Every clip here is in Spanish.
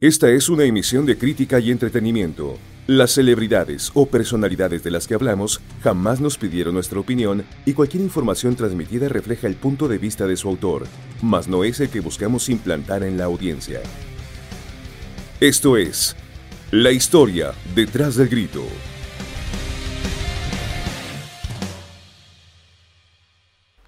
Esta es una emisión de crítica y entretenimiento. Las celebridades o personalidades de las que hablamos jamás nos pidieron nuestra opinión y cualquier información transmitida refleja el punto de vista de su autor, mas no es el que buscamos implantar en la audiencia. Esto es La historia detrás del grito.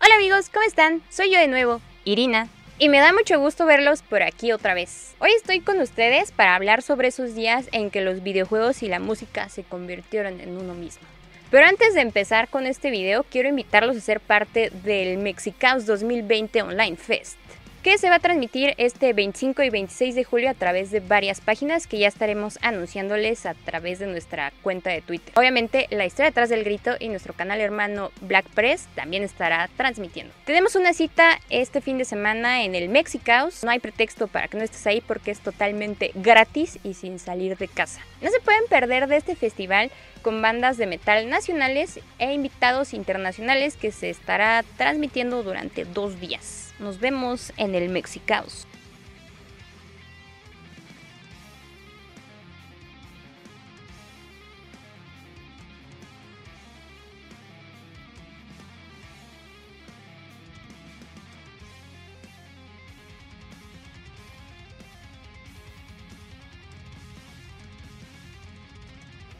Hola amigos, ¿cómo están? Soy yo de nuevo, Irina, y me da mucho gusto verlos por aquí otra vez. Hoy estoy con ustedes para hablar sobre esos días en que los videojuegos y la música se convirtieron en uno mismo. Pero antes de empezar con este video, quiero invitarlos a ser parte del Mexicaos 2020 Online Fest que se va a transmitir este 25 y 26 de julio a través de varias páginas que ya estaremos anunciándoles a través de nuestra cuenta de Twitter. Obviamente, la historia detrás del grito y nuestro canal hermano Black Press también estará transmitiendo. Tenemos una cita este fin de semana en el Mexicaos. No hay pretexto para que no estés ahí porque es totalmente gratis y sin salir de casa. No se pueden perder de este festival con bandas de metal nacionales e invitados internacionales que se estará transmitiendo durante dos días. Nos vemos en el Mexicaos.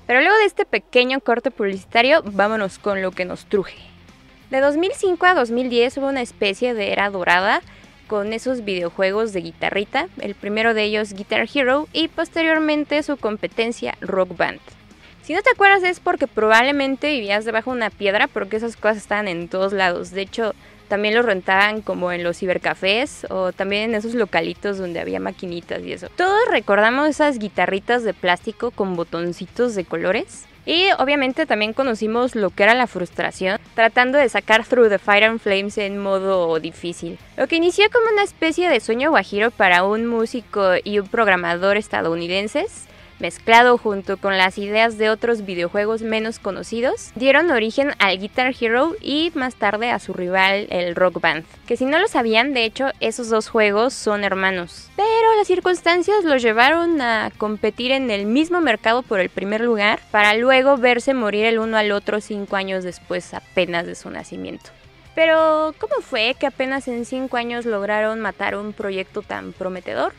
Pero luego de este pequeño corte publicitario, vámonos con lo que nos truje. De 2005 a 2010 hubo una especie de era dorada con esos videojuegos de guitarrita, el primero de ellos Guitar Hero y posteriormente su competencia Rock Band. Si no te acuerdas es porque probablemente vivías debajo de una piedra porque esas cosas estaban en todos lados. De hecho, también los rentaban como en los cibercafés o también en esos localitos donde había maquinitas y eso. Todos recordamos esas guitarritas de plástico con botoncitos de colores. Y obviamente también conocimos lo que era la frustración, tratando de sacar Through the Fire and Flames en modo difícil. Lo que inició como una especie de sueño guajiro para un músico y un programador estadounidenses, mezclado junto con las ideas de otros videojuegos menos conocidos, dieron origen al Guitar Hero y más tarde a su rival el Rock Band. Que si no lo sabían, de hecho, esos dos juegos son hermanos. Pero las circunstancias los llevaron a competir en el mismo mercado por el primer lugar, para luego verse morir el uno al otro cinco años después apenas de su nacimiento. Pero, ¿cómo fue que apenas en cinco años lograron matar un proyecto tan prometedor?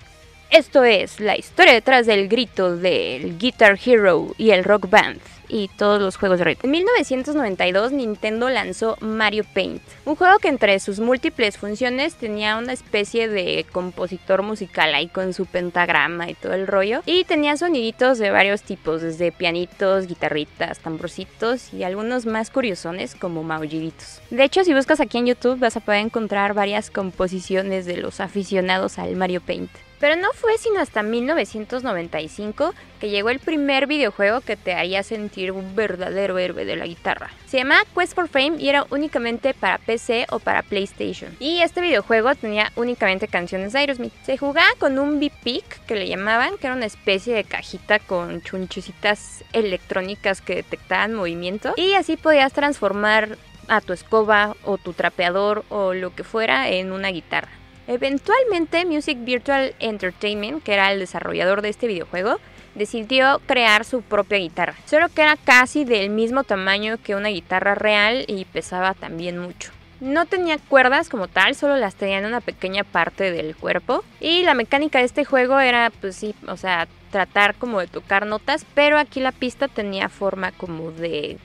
Esto es la historia detrás del grito del Guitar Hero y el Rock Band y todos los juegos de ritmo. En 1992 Nintendo lanzó Mario Paint, un juego que entre sus múltiples funciones tenía una especie de compositor musical ahí con su pentagrama y todo el rollo y tenía soniditos de varios tipos, desde pianitos, guitarritas, tamborcitos y algunos más curiosones como maulliditos. De hecho, si buscas aquí en YouTube vas a poder encontrar varias composiciones de los aficionados al Mario Paint. Pero no fue sino hasta 1995 que llegó el primer videojuego que te haría sentir un verdadero héroe de la guitarra. Se llama Quest for Fame y era únicamente para PC o para PlayStation. Y este videojuego tenía únicamente canciones de Aerosmith. Se jugaba con un B-Pick que le llamaban, que era una especie de cajita con chunchucitas electrónicas que detectaban movimiento. Y así podías transformar a tu escoba o tu trapeador o lo que fuera en una guitarra. Eventualmente Music Virtual Entertainment, que era el desarrollador de este videojuego, decidió crear su propia guitarra, solo que era casi del mismo tamaño que una guitarra real y pesaba también mucho. No tenía cuerdas como tal, solo las tenía en una pequeña parte del cuerpo. Y la mecánica de este juego era, pues sí, o sea, tratar como de tocar notas, pero aquí la pista tenía forma como de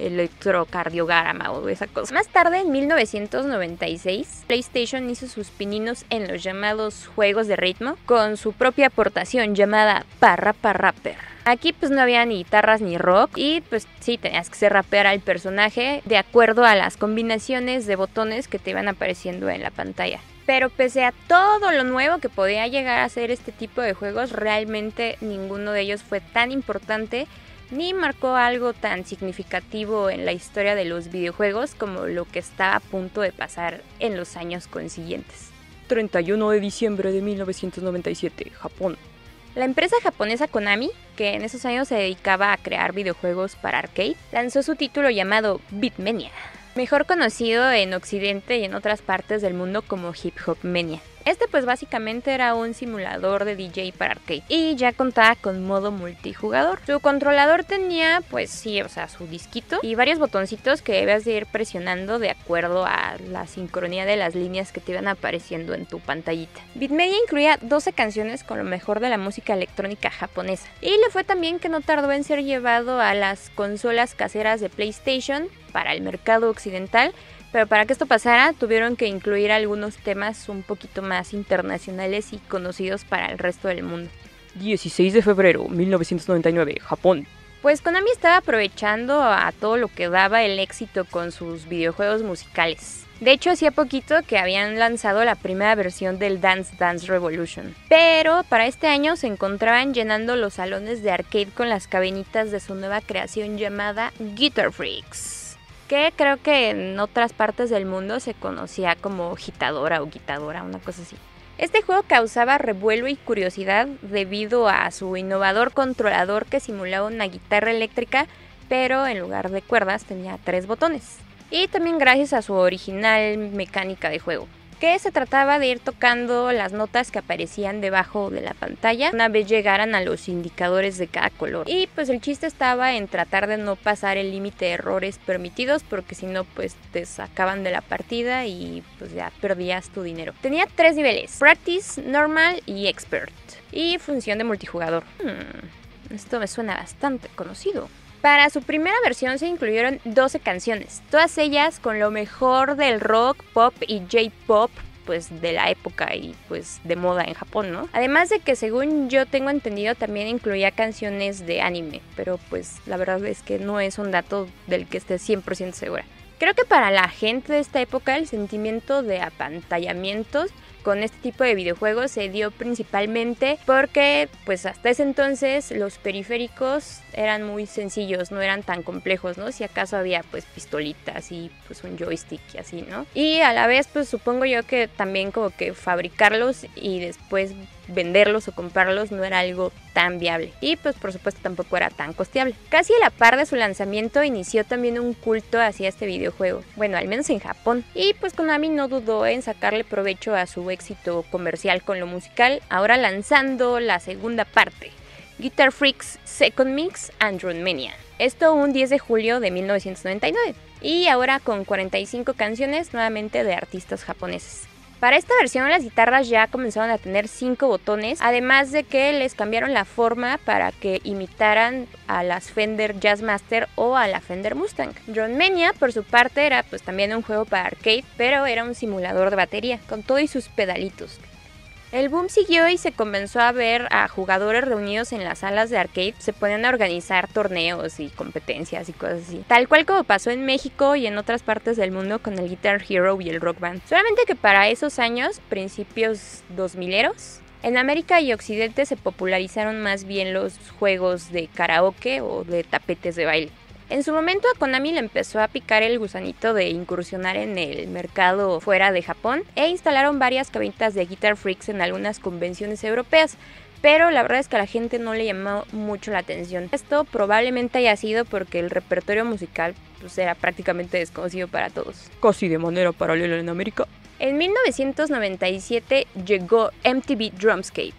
electrocardiograma o esa cosa. Más tarde, en 1996, PlayStation hizo sus pininos en los llamados juegos de ritmo con su propia aportación llamada Parra Rapper. Aquí pues no había ni guitarras ni rock y pues sí tenías que ser rapear al personaje de acuerdo a las combinaciones de botones que te iban apareciendo en la pantalla. Pero pese a todo lo nuevo que podía llegar a ser este tipo de juegos, realmente ninguno de ellos fue tan importante ni marcó algo tan significativo en la historia de los videojuegos como lo que está a punto de pasar en los años consiguientes. 31 de diciembre de 1997, Japón. La empresa japonesa Konami, que en esos años se dedicaba a crear videojuegos para arcade, lanzó su título llamado Beatmania, mejor conocido en Occidente y en otras partes del mundo como Hip Hop Mania. Este pues básicamente era un simulador de DJ para arcade y ya contaba con modo multijugador. Su controlador tenía pues sí, o sea, su disquito y varios botoncitos que debías de ir presionando de acuerdo a la sincronía de las líneas que te iban apareciendo en tu pantallita. Bitmedia incluía 12 canciones con lo mejor de la música electrónica japonesa y le fue también que no tardó en ser llevado a las consolas caseras de PlayStation para el mercado occidental pero para que esto pasara, tuvieron que incluir algunos temas un poquito más internacionales y conocidos para el resto del mundo. 16 de febrero 1999, Japón. Pues Konami estaba aprovechando a todo lo que daba el éxito con sus videojuegos musicales. De hecho, hacía poquito que habían lanzado la primera versión del Dance Dance Revolution. Pero para este año se encontraban llenando los salones de arcade con las cabinitas de su nueva creación llamada Guitar Freaks que creo que en otras partes del mundo se conocía como gitadora o guitadora, una cosa así. Este juego causaba revuelo y curiosidad debido a su innovador controlador que simulaba una guitarra eléctrica, pero en lugar de cuerdas tenía tres botones. Y también gracias a su original mecánica de juego que se trataba de ir tocando las notas que aparecían debajo de la pantalla una vez llegaran a los indicadores de cada color. Y pues el chiste estaba en tratar de no pasar el límite de errores permitidos porque si no pues te sacaban de la partida y pues ya perdías tu dinero. Tenía tres niveles, Practice, Normal y Expert. Y función de multijugador. Hmm, esto me suena bastante conocido. Para su primera versión se incluyeron 12 canciones, todas ellas con lo mejor del rock, pop y J-pop pues de la época y pues de moda en Japón, ¿no? Además de que según yo tengo entendido también incluía canciones de anime, pero pues la verdad es que no es un dato del que esté 100% segura. Creo que para la gente de esta época el sentimiento de apantallamientos con este tipo de videojuegos se dio principalmente porque pues hasta ese entonces los periféricos eran muy sencillos, no eran tan complejos, ¿no? Si acaso había pues pistolitas y pues un joystick y así, ¿no? Y a la vez pues supongo yo que también como que fabricarlos y después venderlos o comprarlos no era algo tan viable y pues por supuesto tampoco era tan costeable. Casi a la par de su lanzamiento inició también un culto hacia este videojuego, bueno al menos en Japón y pues Konami no dudó en sacarle provecho a su éxito comercial con lo musical, ahora lanzando la segunda parte, Guitar Freaks Second Mix Android Mania. Esto un 10 de julio de 1999 y ahora con 45 canciones nuevamente de artistas japoneses. Para esta versión las guitarras ya comenzaron a tener 5 botones, además de que les cambiaron la forma para que imitaran a las Fender Jazzmaster o a la Fender Mustang. Drone Mania por su parte era pues también un juego para arcade, pero era un simulador de batería con todo y sus pedalitos. El boom siguió y se comenzó a ver a jugadores reunidos en las salas de arcade, se ponían a organizar torneos y competencias y cosas así. Tal cual como pasó en México y en otras partes del mundo con el Guitar Hero y el Rock Band. Solamente que para esos años, principios 2000eros, en América y Occidente se popularizaron más bien los juegos de karaoke o de tapetes de baile. En su momento a Konami le empezó a picar el gusanito de incursionar en el mercado fuera de Japón e instalaron varias cabinitas de Guitar Freaks en algunas convenciones europeas, pero la verdad es que a la gente no le llamó mucho la atención. Esto probablemente haya sido porque el repertorio musical pues, era prácticamente desconocido para todos. Casi de manera paralela en América. En 1997 llegó MTV Drumscape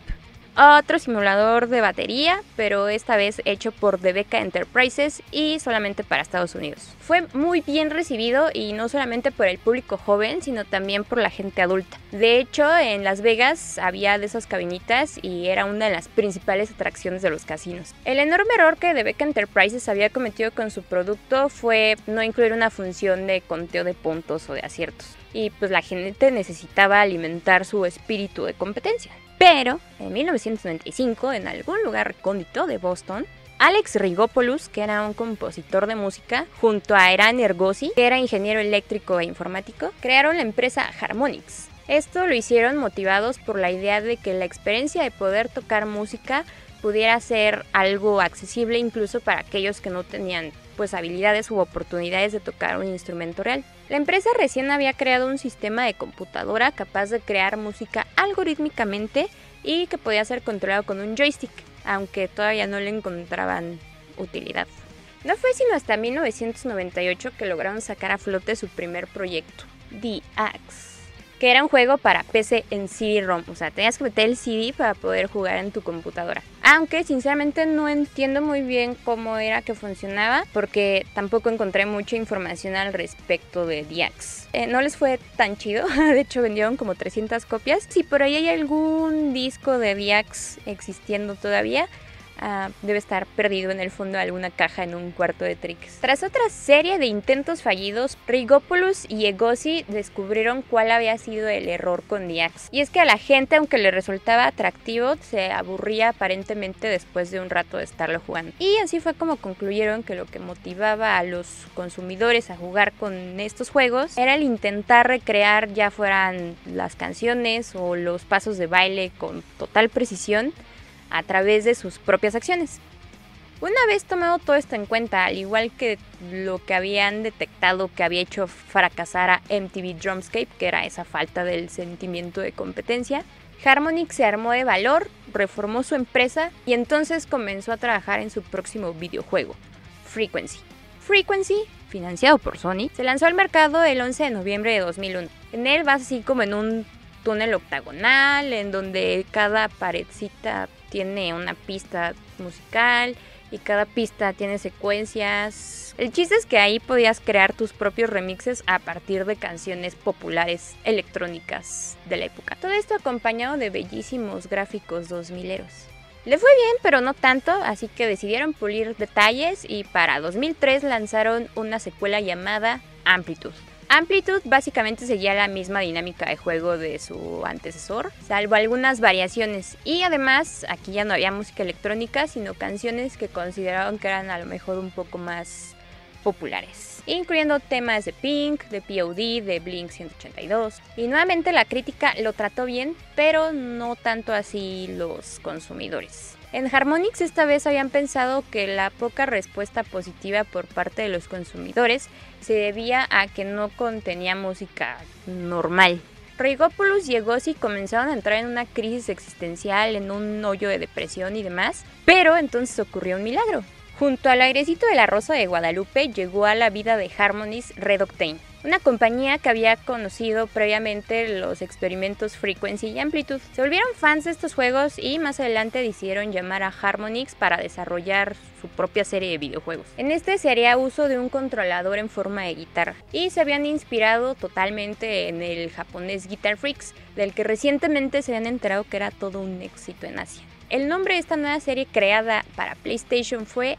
otro simulador de batería, pero esta vez hecho por Debeca Enterprises y solamente para Estados Unidos. Fue muy bien recibido y no solamente por el público joven, sino también por la gente adulta. De hecho, en Las Vegas había de esas cabinitas y era una de las principales atracciones de los casinos. El enorme error que Debeca Enterprises había cometido con su producto fue no incluir una función de conteo de puntos o de aciertos. Y pues la gente necesitaba alimentar su espíritu de competencia. Pero en 1995, en algún lugar recóndito de Boston, Alex Rigopoulos, que era un compositor de música, junto a Eran Ergosi, que era ingeniero eléctrico e informático, crearon la empresa Harmonix. Esto lo hicieron motivados por la idea de que la experiencia de poder tocar música pudiera ser algo accesible incluso para aquellos que no tenían pues habilidades u oportunidades de tocar un instrumento real. La empresa recién había creado un sistema de computadora capaz de crear música algorítmicamente y que podía ser controlado con un joystick, aunque todavía no le encontraban utilidad. No fue sino hasta 1998 que lograron sacar a flote su primer proyecto, The Axe. Que era un juego para PC en CD-ROM, o sea, tenías que meter el CD para poder jugar en tu computadora. Aunque sinceramente no entiendo muy bien cómo era que funcionaba, porque tampoco encontré mucha información al respecto de Diax. Eh, no les fue tan chido, de hecho vendieron como 300 copias. Si por ahí hay algún disco de Diax existiendo todavía, Ah, debe estar perdido en el fondo de alguna caja en un cuarto de Trix. Tras otra serie de intentos fallidos, Rigopoulos y Egosi descubrieron cuál había sido el error con Diax. Y es que a la gente, aunque le resultaba atractivo, se aburría aparentemente después de un rato de estarlo jugando. Y así fue como concluyeron que lo que motivaba a los consumidores a jugar con estos juegos era el intentar recrear ya fueran las canciones o los pasos de baile con total precisión a través de sus propias acciones. Una vez tomado todo esto en cuenta, al igual que lo que habían detectado que había hecho fracasar a MTV Drumscape, que era esa falta del sentimiento de competencia, Harmonix se armó de valor, reformó su empresa y entonces comenzó a trabajar en su próximo videojuego, Frequency. Frequency, financiado por Sony, se lanzó al mercado el 11 de noviembre de 2001. En él vas así como en un túnel octagonal, en donde cada paredcita tiene una pista musical y cada pista tiene secuencias. El chiste es que ahí podías crear tus propios remixes a partir de canciones populares electrónicas de la época. Todo esto acompañado de bellísimos gráficos 2000eros. Le fue bien, pero no tanto, así que decidieron pulir detalles y para 2003 lanzaron una secuela llamada Amplitude. Amplitude básicamente seguía la misma dinámica de juego de su antecesor, salvo algunas variaciones. Y además, aquí ya no había música electrónica, sino canciones que consideraban que eran a lo mejor un poco más populares, incluyendo temas de Pink, de POD, de Blink 182. Y nuevamente la crítica lo trató bien, pero no tanto así los consumidores. En Harmonix esta vez habían pensado que la poca respuesta positiva por parte de los consumidores se debía a que no contenía música normal. Rigopoulos y Egosi comenzaron a entrar en una crisis existencial, en un hoyo de depresión y demás, pero entonces ocurrió un milagro. Junto al airecito de la Rosa de Guadalupe llegó a la vida de Harmonix Red Octane, una compañía que había conocido previamente los experimentos Frequency y Amplitude. Se volvieron fans de estos juegos y más adelante decidieron llamar a Harmonix para desarrollar su propia serie de videojuegos. En este se haría uso de un controlador en forma de guitarra y se habían inspirado totalmente en el japonés Guitar Freaks, del que recientemente se habían enterado que era todo un éxito en Asia. El nombre de esta nueva serie creada para PlayStation fue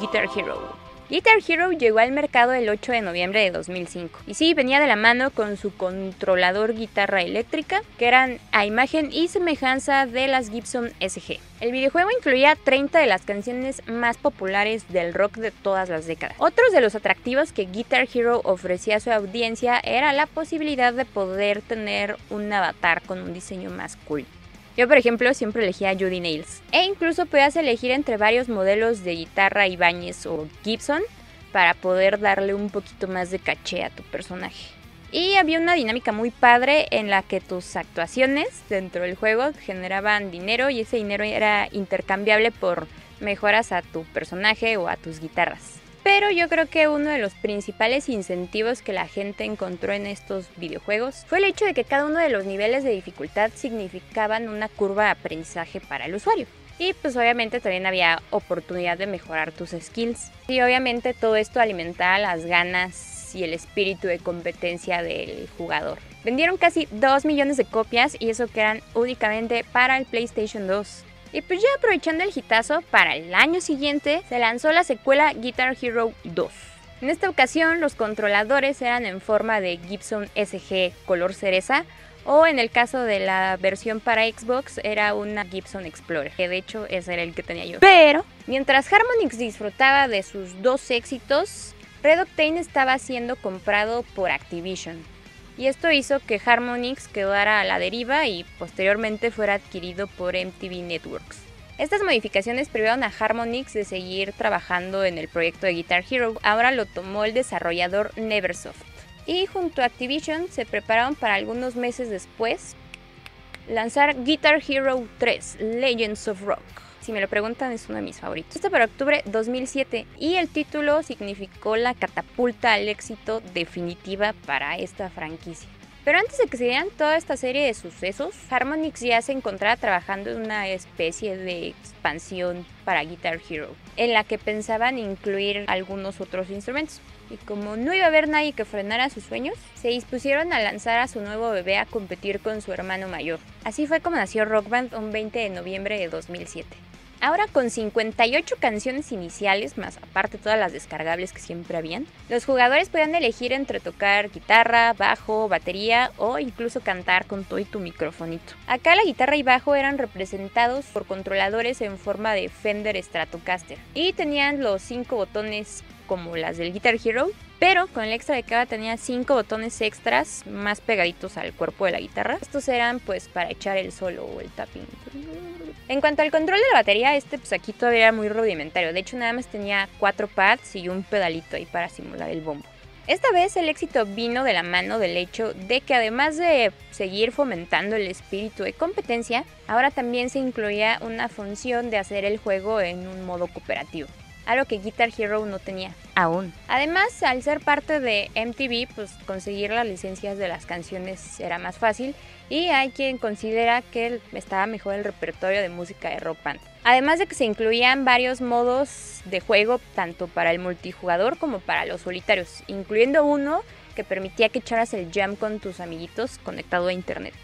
Guitar Hero. Guitar Hero llegó al mercado el 8 de noviembre de 2005 y sí, venía de la mano con su controlador guitarra eléctrica que eran a imagen y semejanza de las Gibson SG. El videojuego incluía 30 de las canciones más populares del rock de todas las décadas. Otros de los atractivos que Guitar Hero ofrecía a su audiencia era la posibilidad de poder tener un avatar con un diseño más cool. Yo, por ejemplo, siempre elegía Judy Nails. E incluso podías elegir entre varios modelos de guitarra Ibáñez o Gibson para poder darle un poquito más de caché a tu personaje. Y había una dinámica muy padre en la que tus actuaciones dentro del juego generaban dinero y ese dinero era intercambiable por mejoras a tu personaje o a tus guitarras. Pero yo creo que uno de los principales incentivos que la gente encontró en estos videojuegos fue el hecho de que cada uno de los niveles de dificultad significaban una curva de aprendizaje para el usuario. Y pues obviamente también había oportunidad de mejorar tus skills. Y obviamente todo esto alimentaba las ganas y el espíritu de competencia del jugador. Vendieron casi 2 millones de copias y eso que eran únicamente para el PlayStation 2. Y pues ya aprovechando el hitazo, para el año siguiente se lanzó la secuela Guitar Hero 2. En esta ocasión los controladores eran en forma de Gibson SG color cereza o en el caso de la versión para Xbox era una Gibson Explorer, que de hecho ese era el que tenía yo. Pero mientras Harmonix disfrutaba de sus dos éxitos, Red Octane estaba siendo comprado por Activision, y esto hizo que Harmonix quedara a la deriva y posteriormente fuera adquirido por MTV Networks. Estas modificaciones privaron a Harmonix de seguir trabajando en el proyecto de Guitar Hero, ahora lo tomó el desarrollador Neversoft. Y junto a Activision se prepararon para algunos meses después lanzar Guitar Hero 3 Legends of Rock. Si me lo preguntan, es uno de mis favoritos. Esto para octubre 2007 y el título significó la catapulta al éxito definitiva para esta franquicia. Pero antes de que se dieran toda esta serie de sucesos, Harmonix ya se encontraba trabajando en una especie de expansión para Guitar Hero, en la que pensaban incluir algunos otros instrumentos. Y como no iba a haber nadie que frenara sus sueños, se dispusieron a lanzar a su nuevo bebé a competir con su hermano mayor. Así fue como nació Rock Band un 20 de noviembre de 2007. Ahora con 58 canciones iniciales, más aparte todas las descargables que siempre habían, los jugadores podían elegir entre tocar guitarra, bajo, batería o incluso cantar con todo y tu microfonito. Acá la guitarra y bajo eran representados por controladores en forma de Fender Stratocaster y tenían los 5 botones como las del Guitar Hero, pero con el extra de cada tenía 5 botones extras más pegaditos al cuerpo de la guitarra. Estos eran pues para echar el solo o el tapping. En cuanto al control de la batería, este pues aquí todavía era muy rudimentario. De hecho, nada más tenía cuatro pads y un pedalito ahí para simular el bombo. Esta vez el éxito vino de la mano del hecho de que además de seguir fomentando el espíritu de competencia, ahora también se incluía una función de hacer el juego en un modo cooperativo algo que Guitar Hero no tenía aún. Además, al ser parte de MTV, pues conseguir las licencias de las canciones era más fácil y hay quien considera que estaba mejor el repertorio de música de rock band. Además de que se incluían varios modos de juego tanto para el multijugador como para los solitarios, incluyendo uno que permitía que echaras el jam con tus amiguitos conectado a internet.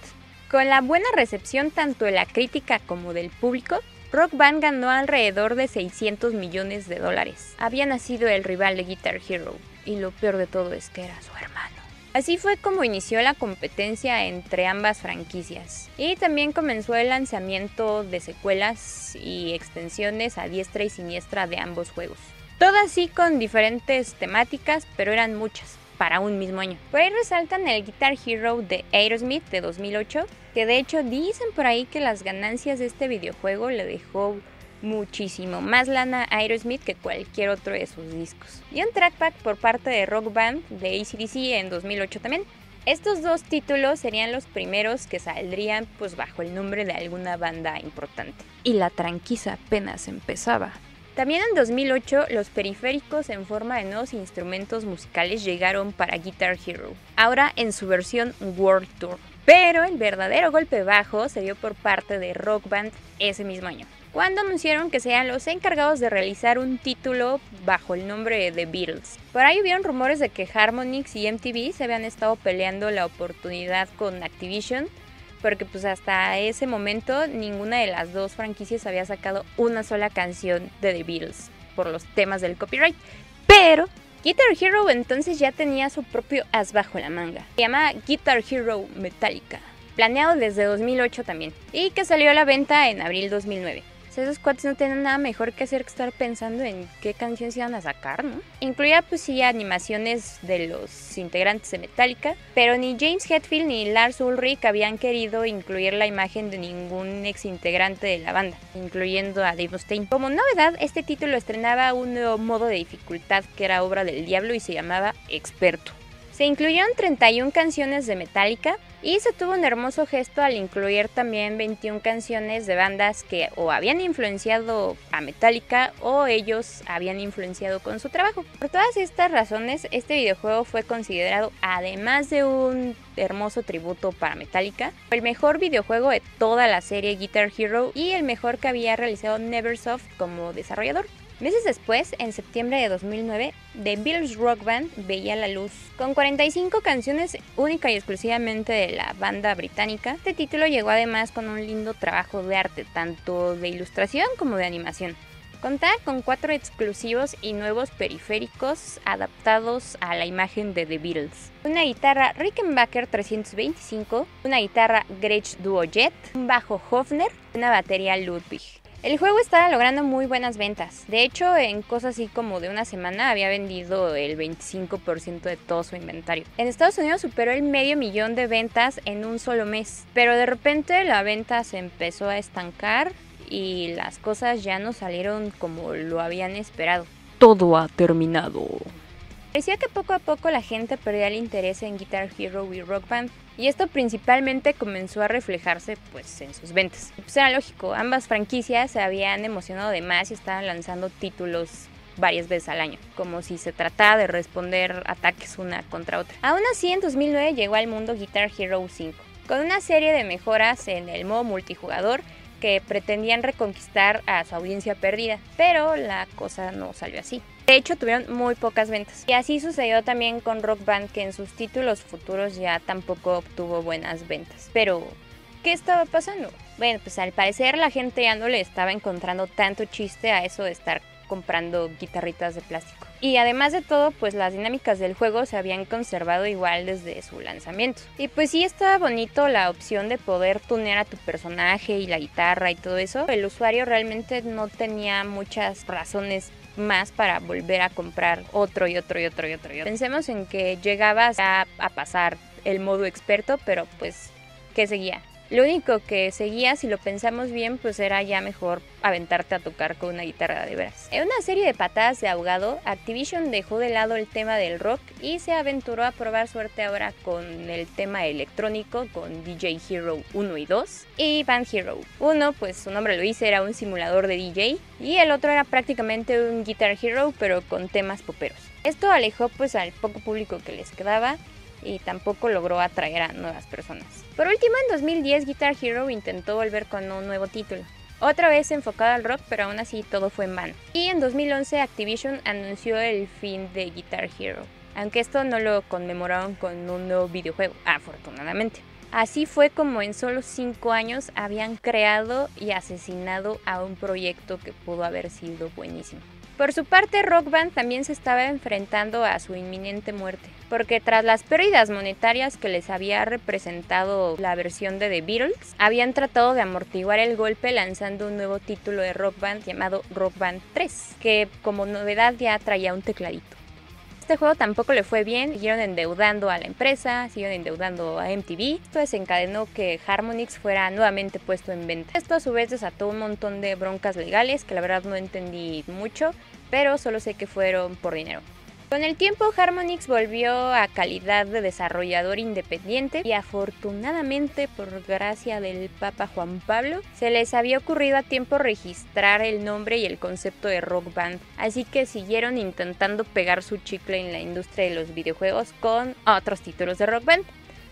Con la buena recepción tanto de la crítica como del público, Rock Band ganó alrededor de 600 millones de dólares. Había nacido el rival de Guitar Hero, y lo peor de todo es que era su hermano. Así fue como inició la competencia entre ambas franquicias. Y también comenzó el lanzamiento de secuelas y extensiones a diestra y siniestra de ambos juegos. Todas sí con diferentes temáticas, pero eran muchas para un mismo año. Por ahí resaltan el Guitar Hero de Aerosmith de 2008, que de hecho dicen por ahí que las ganancias de este videojuego le dejó muchísimo más lana a Aerosmith que cualquier otro de sus discos. Y un trackback por parte de Rock Band de ACDC en 2008 también. Estos dos títulos serían los primeros que saldrían pues bajo el nombre de alguna banda importante. Y la tranquiza apenas empezaba. También en 2008 los periféricos en forma de nuevos instrumentos musicales llegaron para Guitar Hero, ahora en su versión World Tour. Pero el verdadero golpe bajo se dio por parte de Rock Band ese mismo año, cuando anunciaron que sean los encargados de realizar un título bajo el nombre de Beatles. Por ahí hubieron rumores de que Harmonix y MTV se habían estado peleando la oportunidad con Activision porque pues hasta ese momento ninguna de las dos franquicias había sacado una sola canción de The Beatles por los temas del copyright. Pero Guitar Hero entonces ya tenía su propio as bajo la manga. Se llama Guitar Hero Metallica, planeado desde 2008 también, y que salió a la venta en abril 2009 esos cuates no tienen nada mejor que hacer que estar pensando en qué canciones iban a sacar, ¿no? Incluía pues sí animaciones de los integrantes de Metallica, pero ni James Hetfield ni Lars Ulrich habían querido incluir la imagen de ningún ex integrante de la banda, incluyendo a Dave Mustaine. Como novedad, este título estrenaba un nuevo modo de dificultad que era obra del diablo y se llamaba Experto. Se incluyeron 31 canciones de Metallica y se tuvo un hermoso gesto al incluir también 21 canciones de bandas que o habían influenciado a Metallica o ellos habían influenciado con su trabajo. Por todas estas razones, este videojuego fue considerado, además de un hermoso tributo para Metallica, el mejor videojuego de toda la serie Guitar Hero y el mejor que había realizado Neversoft como desarrollador. Meses después, en septiembre de 2009, The Beatles Rock Band veía la luz. Con 45 canciones única y exclusivamente de la banda británica, este título llegó además con un lindo trabajo de arte, tanto de ilustración como de animación. Contaba con cuatro exclusivos y nuevos periféricos adaptados a la imagen de The Beatles. Una guitarra Rickenbacker 325, una guitarra Gretsch Duo Jet, un bajo Hofner, una batería Ludwig. El juego estaba logrando muy buenas ventas. De hecho, en cosas así como de una semana había vendido el 25% de todo su inventario. En Estados Unidos superó el medio millón de ventas en un solo mes. Pero de repente la venta se empezó a estancar y las cosas ya no salieron como lo habían esperado. Todo ha terminado. Parecía que poco a poco la gente perdía el interés en Guitar Hero y Rock Band y esto principalmente comenzó a reflejarse pues en sus ventas. Pues era lógico, ambas franquicias se habían emocionado de más y estaban lanzando títulos varias veces al año, como si se tratara de responder ataques una contra otra. Aún así, en 2009 llegó al mundo Guitar Hero 5, con una serie de mejoras en el modo multijugador que pretendían reconquistar a su audiencia perdida, pero la cosa no salió así. De hecho, tuvieron muy pocas ventas. Y así sucedió también con Rock Band, que en sus títulos futuros ya tampoco obtuvo buenas ventas. Pero, ¿qué estaba pasando? Bueno, pues al parecer la gente ya no le estaba encontrando tanto chiste a eso de estar comprando guitarritas de plástico. Y además de todo, pues las dinámicas del juego se habían conservado igual desde su lanzamiento. Y pues sí estaba bonito la opción de poder tunear a tu personaje y la guitarra y todo eso. El usuario realmente no tenía muchas razones más para volver a comprar otro y otro y otro y otro. Y otro. Pensemos en que llegabas a, a pasar el modo experto, pero pues, ¿qué seguía? Lo único que seguía, si lo pensamos bien, pues era ya mejor aventarte a tocar con una guitarra de veras. En una serie de patadas de ahogado, Activision dejó de lado el tema del rock y se aventuró a probar suerte ahora con el tema electrónico con DJ Hero 1 y 2 y Band Hero. Uno, pues su nombre lo dice, era un simulador de DJ y el otro era prácticamente un Guitar Hero pero con temas poperos. Esto alejó pues al poco público que les quedaba y tampoco logró atraer a nuevas personas. Por último, en 2010 Guitar Hero intentó volver con un nuevo título. Otra vez enfocado al rock, pero aún así todo fue en vano. Y en 2011 Activision anunció el fin de Guitar Hero, aunque esto no lo conmemoraron con un nuevo videojuego, afortunadamente. Así fue como en solo 5 años habían creado y asesinado a un proyecto que pudo haber sido buenísimo. Por su parte, Rock Band también se estaba enfrentando a su inminente muerte, porque tras las pérdidas monetarias que les había representado la versión de The Beatles, habían tratado de amortiguar el golpe lanzando un nuevo título de Rock Band llamado Rock Band 3, que como novedad ya traía un tecladito. Este juego tampoco le fue bien, siguieron endeudando a la empresa, siguieron endeudando a MTV. Esto desencadenó que Harmonix fuera nuevamente puesto en venta. Esto a su vez desató un montón de broncas legales que la verdad no entendí mucho, pero solo sé que fueron por dinero. Con el tiempo, Harmonix volvió a calidad de desarrollador independiente y afortunadamente, por gracia del Papa Juan Pablo, se les había ocurrido a tiempo registrar el nombre y el concepto de Rock Band, así que siguieron intentando pegar su chicle en la industria de los videojuegos con otros títulos de Rock Band,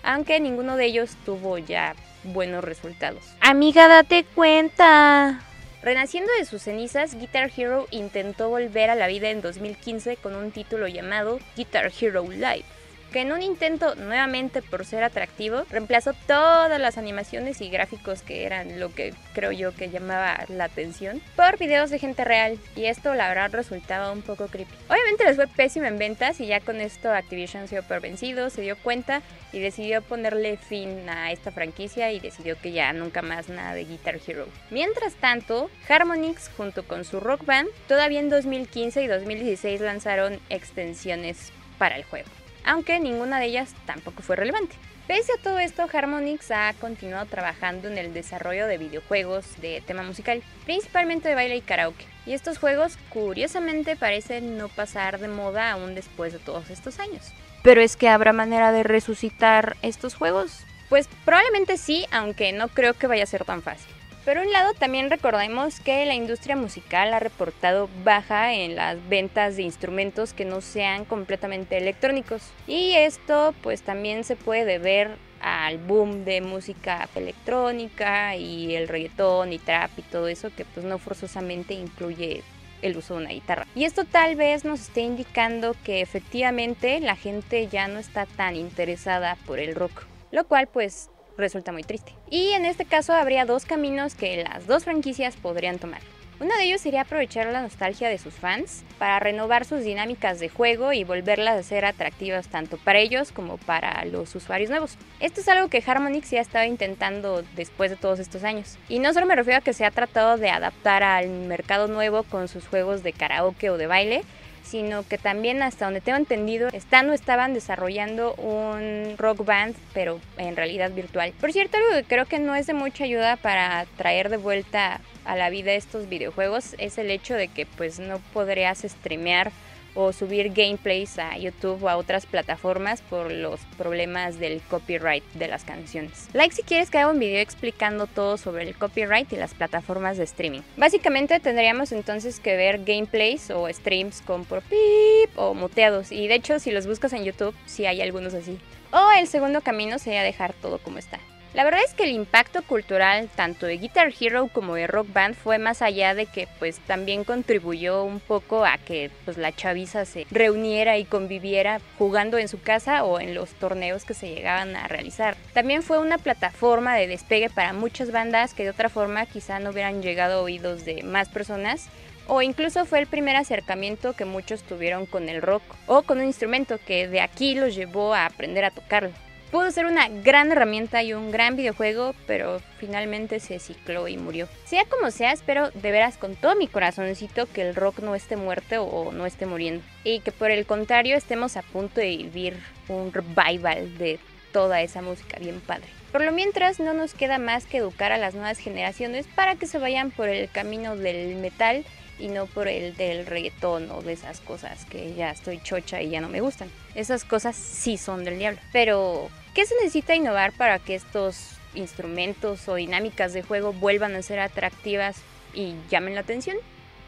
aunque ninguno de ellos tuvo ya buenos resultados. Amiga, date cuenta. Renaciendo de sus cenizas, Guitar Hero intentó volver a la vida en 2015 con un título llamado Guitar Hero Live que en un intento nuevamente por ser atractivo, reemplazó todas las animaciones y gráficos que eran lo que creo yo que llamaba la atención por videos de gente real y esto la verdad resultaba un poco creepy. Obviamente les fue pésimo en ventas y ya con esto Activision se dio por vencido, se dio cuenta y decidió ponerle fin a esta franquicia y decidió que ya nunca más nada de Guitar Hero. Mientras tanto, Harmonix junto con su rock band todavía en 2015 y 2016 lanzaron extensiones para el juego aunque ninguna de ellas tampoco fue relevante. Pese a todo esto, Harmonix ha continuado trabajando en el desarrollo de videojuegos de tema musical, principalmente de baile y karaoke. Y estos juegos, curiosamente, parecen no pasar de moda aún después de todos estos años. Pero es que habrá manera de resucitar estos juegos. Pues probablemente sí, aunque no creo que vaya a ser tan fácil. Por un lado, también recordemos que la industria musical ha reportado baja en las ventas de instrumentos que no sean completamente electrónicos. Y esto pues también se puede deber al boom de música electrónica y el reggaetón y trap y todo eso que pues no forzosamente incluye el uso de una guitarra. Y esto tal vez nos esté indicando que efectivamente la gente ya no está tan interesada por el rock, lo cual pues resulta muy triste. Y en este caso habría dos caminos que las dos franquicias podrían tomar. Uno de ellos sería aprovechar la nostalgia de sus fans para renovar sus dinámicas de juego y volverlas a ser atractivas tanto para ellos como para los usuarios nuevos. Esto es algo que Harmonix ya ha estado intentando después de todos estos años. Y no solo me refiero a que se ha tratado de adaptar al mercado nuevo con sus juegos de karaoke o de baile, sino que también hasta donde tengo entendido están o estaban desarrollando un rock band, pero en realidad virtual. Por cierto, algo que creo que no es de mucha ayuda para traer de vuelta a la vida estos videojuegos es el hecho de que pues no podrías streamear o subir gameplays a YouTube o a otras plataformas por los problemas del copyright de las canciones. Like si quieres que haga un video explicando todo sobre el copyright y las plataformas de streaming. Básicamente tendríamos entonces que ver gameplays o streams con por pip o muteados y de hecho si los buscas en YouTube sí hay algunos así. O el segundo camino sería dejar todo como está. La verdad es que el impacto cultural tanto de Guitar Hero como de Rock Band fue más allá de que pues también contribuyó un poco a que pues la chaviza se reuniera y conviviera jugando en su casa o en los torneos que se llegaban a realizar. También fue una plataforma de despegue para muchas bandas que de otra forma quizá no hubieran llegado a oídos de más personas o incluso fue el primer acercamiento que muchos tuvieron con el rock o con un instrumento que de aquí los llevó a aprender a tocarlo. Pudo ser una gran herramienta y un gran videojuego, pero finalmente se cicló y murió. Sea como sea, espero de veras con todo mi corazoncito que el rock no esté muerto o no esté muriendo. Y que por el contrario estemos a punto de vivir un revival de toda esa música bien padre. Por lo mientras no nos queda más que educar a las nuevas generaciones para que se vayan por el camino del metal y no por el del reggaetón o de esas cosas que ya estoy chocha y ya no me gustan. Esas cosas sí son del diablo. Pero ¿Qué se necesita innovar para que estos instrumentos o dinámicas de juego vuelvan a ser atractivas y llamen la atención?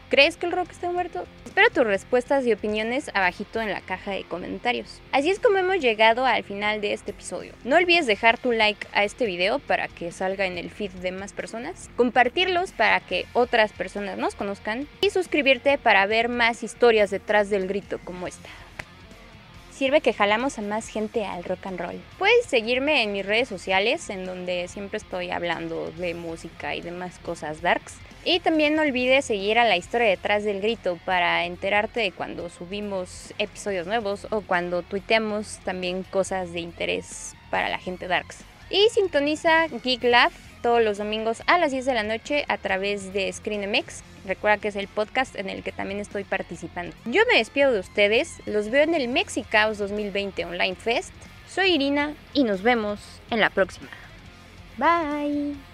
¿Crees que el rock está muerto? Espero tus respuestas y opiniones abajito en la caja de comentarios. Así es como hemos llegado al final de este episodio. No olvides dejar tu like a este video para que salga en el feed de más personas, compartirlos para que otras personas nos conozcan y suscribirte para ver más historias detrás del grito como esta sirve que jalamos a más gente al rock and roll. Puedes seguirme en mis redes sociales, en donde siempre estoy hablando de música y demás cosas darks. Y también no olvides seguir a la historia detrás del grito para enterarte de cuando subimos episodios nuevos o cuando tuiteamos también cosas de interés para la gente darks. Y sintoniza Geek Lab todos los domingos a las 10 de la noche a través de ScreenMX. Recuerda que es el podcast en el que también estoy participando. Yo me despido de ustedes, los veo en el Mexicaos 2020 Online Fest. Soy Irina y nos vemos en la próxima. Bye.